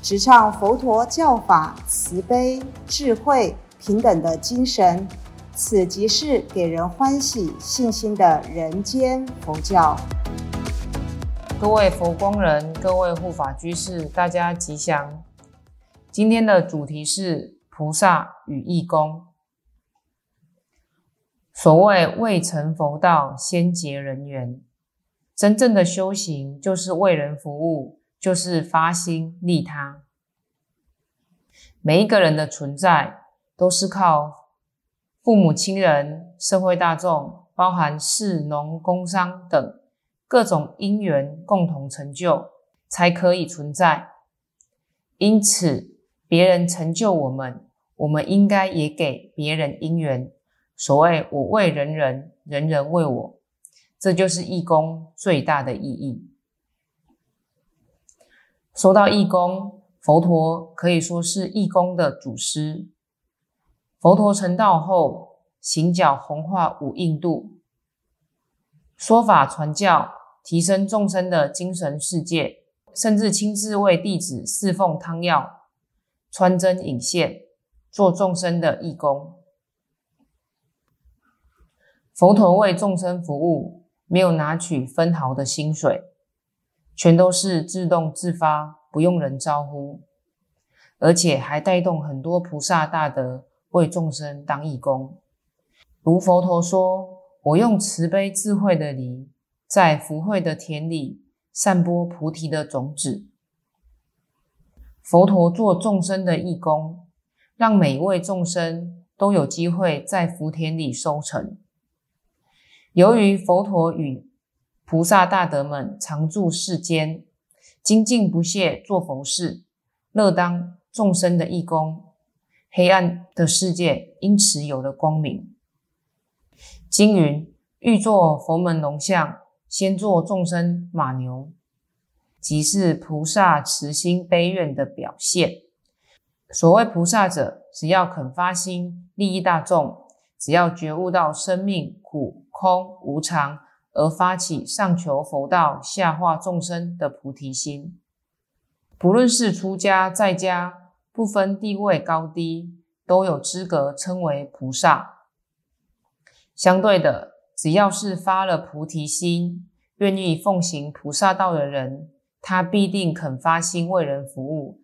直唱佛陀教法慈悲、智慧、平等的精神。此即是给人欢喜、信心的人间佛教。各位佛光人，各位护法居士，大家吉祥。今天的主题是菩萨与义工。所谓未成佛道，先结人缘。真正的修行就是为人服务，就是发心利他。每一个人的存在都是靠。父母亲人、社会大众，包含士农工商等各种因缘共同成就，才可以存在。因此，别人成就我们，我们应该也给别人因缘。所谓“我为人人，人人为我”，这就是义工最大的意义。说到义工，佛陀可以说是义工的祖师。佛陀成道后，行脚弘化五印度，说法传教，提升众生的精神世界，甚至亲自为弟子侍奉汤药、穿针引线，做众生的义工。佛陀为众生服务，没有拿取分毫的薪水，全都是自动自发，不用人招呼，而且还带动很多菩萨大德。为众生当义工，如佛陀说：“我用慈悲智慧的梨，在福慧的田里散播菩提的种子。”佛陀做众生的义工，让每一位众生都有机会在福田里收成。由于佛陀与菩萨大德们常住世间，精进不懈做佛事，乐当众生的义工。黑暗的世界因此有了光明。经云：欲做佛门龙象，先做众生马牛，即是菩萨慈心悲愿的表现。所谓菩萨者，只要肯发心利益大众，只要觉悟到生命苦空无常，而发起上求佛道、下化众生的菩提心，不论是出家在家。不分地位高低，都有资格称为菩萨。相对的，只要是发了菩提心，愿意奉行菩萨道的人，他必定肯发心为人服务，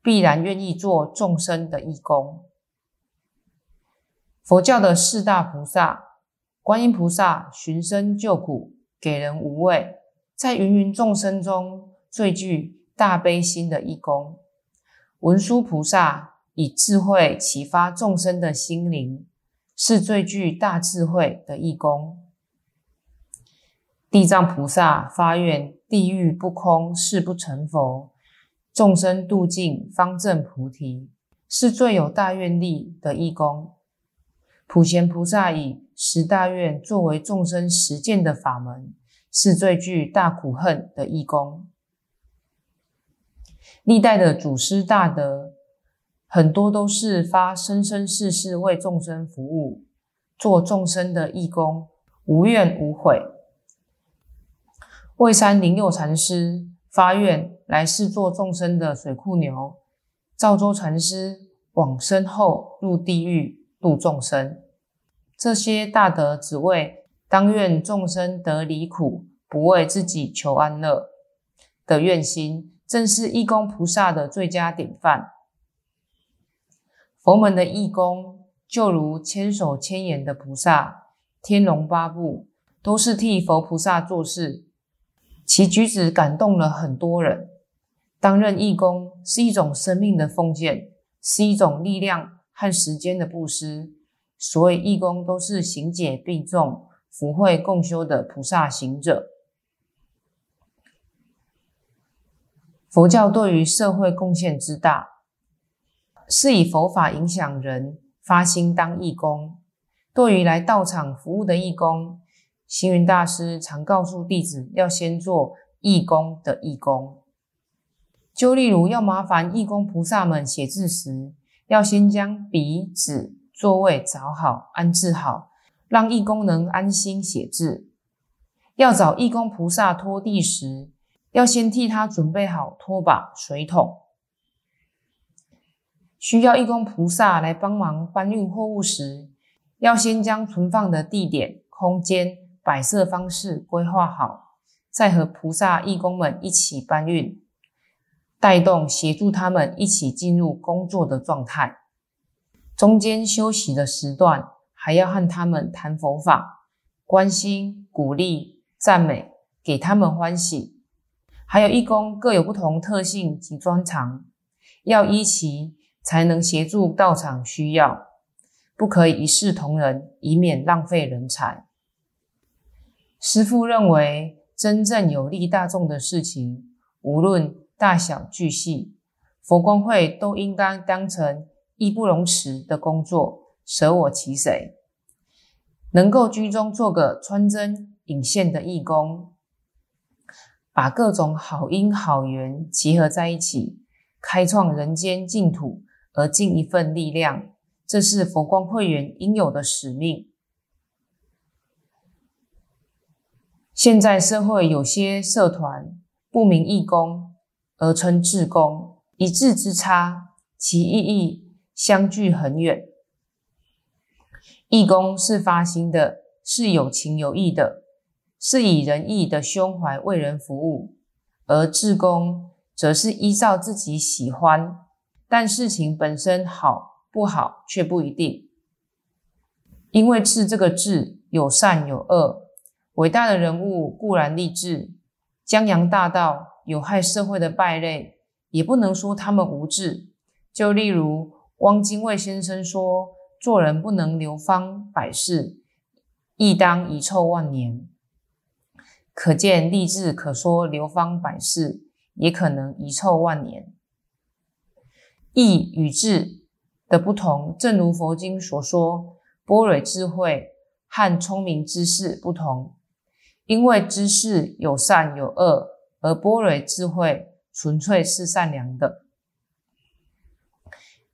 必然愿意做众生的义工。佛教的四大菩萨，观音菩萨寻声救苦，给人无畏，在芸芸众生中最具大悲心的义工。文殊菩萨以智慧启发众生的心灵，是最具大智慧的义工。地藏菩萨发愿地狱不空，誓不成佛，众生度尽方证菩提，是最有大愿力的义工。普贤菩萨以十大愿作为众生实践的法门，是最具大苦恨的义工。历代的祖师大德，很多都是发生生世世为众生服务，做众生的义工，无怨无悔。蔚山灵佑禅师发愿来世做众生的水库牛，赵州禅师往生后入地狱度众生。这些大德只为当愿众生得离苦，不为自己求安乐的愿心。正是义工菩萨的最佳典范。佛门的义工，就如千手千眼的菩萨，天龙八部都是替佛菩萨做事，其举止感动了很多人。担任义工是一种生命的奉献，是一种力量和时间的布施。所以，义工都是行解并重、福慧共修的菩萨行者。佛教对于社会贡献之大，是以佛法影响人发心当义工。对于来道场服务的义工，星云大师常告诉弟子，要先做义工的义工。就例如要麻烦义工菩萨们写字时，要先将笔、纸、座位找好、安置好，让义工能安心写字。要找义工菩萨拖地时，要先替他准备好拖把、水桶。需要义工菩萨来帮忙搬运货物时，要先将存放的地点、空间、摆设方式规划好，再和菩萨义工们一起搬运，带动协助他们一起进入工作的状态。中间休息的时段，还要和他们谈佛法，关心、鼓励、赞美，给他们欢喜。还有义工各有不同特性及专长，要依其。才能协助道场需要，不可以一视同仁，以免浪费人才。师父认为，真正有利大众的事情，无论大小巨细，佛光会都应该当成义不容辞的工作，舍我其谁。能够居中做个穿针引线的义工，把各种好因好缘集合在一起，开创人间净土。而尽一份力量，这是佛光会员应有的使命。现在社会有些社团不明义工，而称志工，一字之差，其意义相距很远。义工是发心的，是有情有义的，是以仁义的胸怀为人服务；而志工则是依照自己喜欢。但事情本身好不好却不一定，因为“智”这个“智”有善有恶，伟大的人物固然立志，江洋大盗有害社会的败类，也不能说他们无智。就例如汪精卫先生说：“做人不能流芳百世，亦当遗臭万年。”可见立志可说流芳百世，也可能遗臭万年。义与智的不同，正如佛经所说，般若智慧和聪明知识不同。因为知识有善有恶，而般若智慧纯粹是善良的。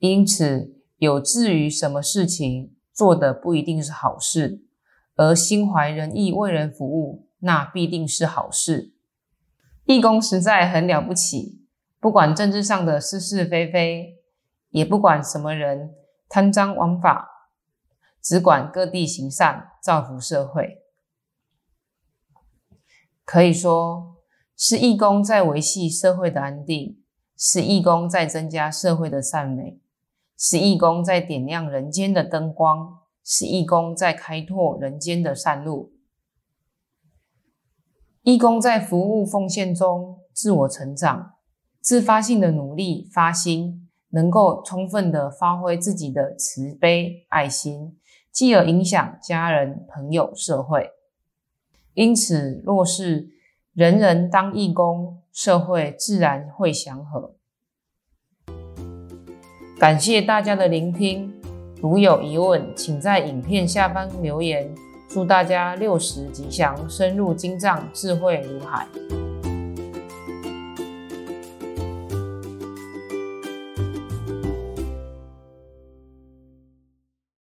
因此，有志于什么事情做的不一定是好事，而心怀仁义为人服务，那必定是好事。义工实在很了不起。不管政治上的是是非非，也不管什么人贪赃枉法，只管各地行善，造福社会。可以说，是义工在维系社会的安定，是义工在增加社会的善美，是义工在点亮人间的灯光，是义工在开拓人间的善路。义工在服务奉献中自我成长。自发性的努力发心，能够充分的发挥自己的慈悲爱心，继而影响家人、朋友、社会。因此，若是人人当义工，社会自然会祥和。感谢大家的聆听，如有疑问，请在影片下方留言。祝大家六十吉祥，深入经藏，智慧如海。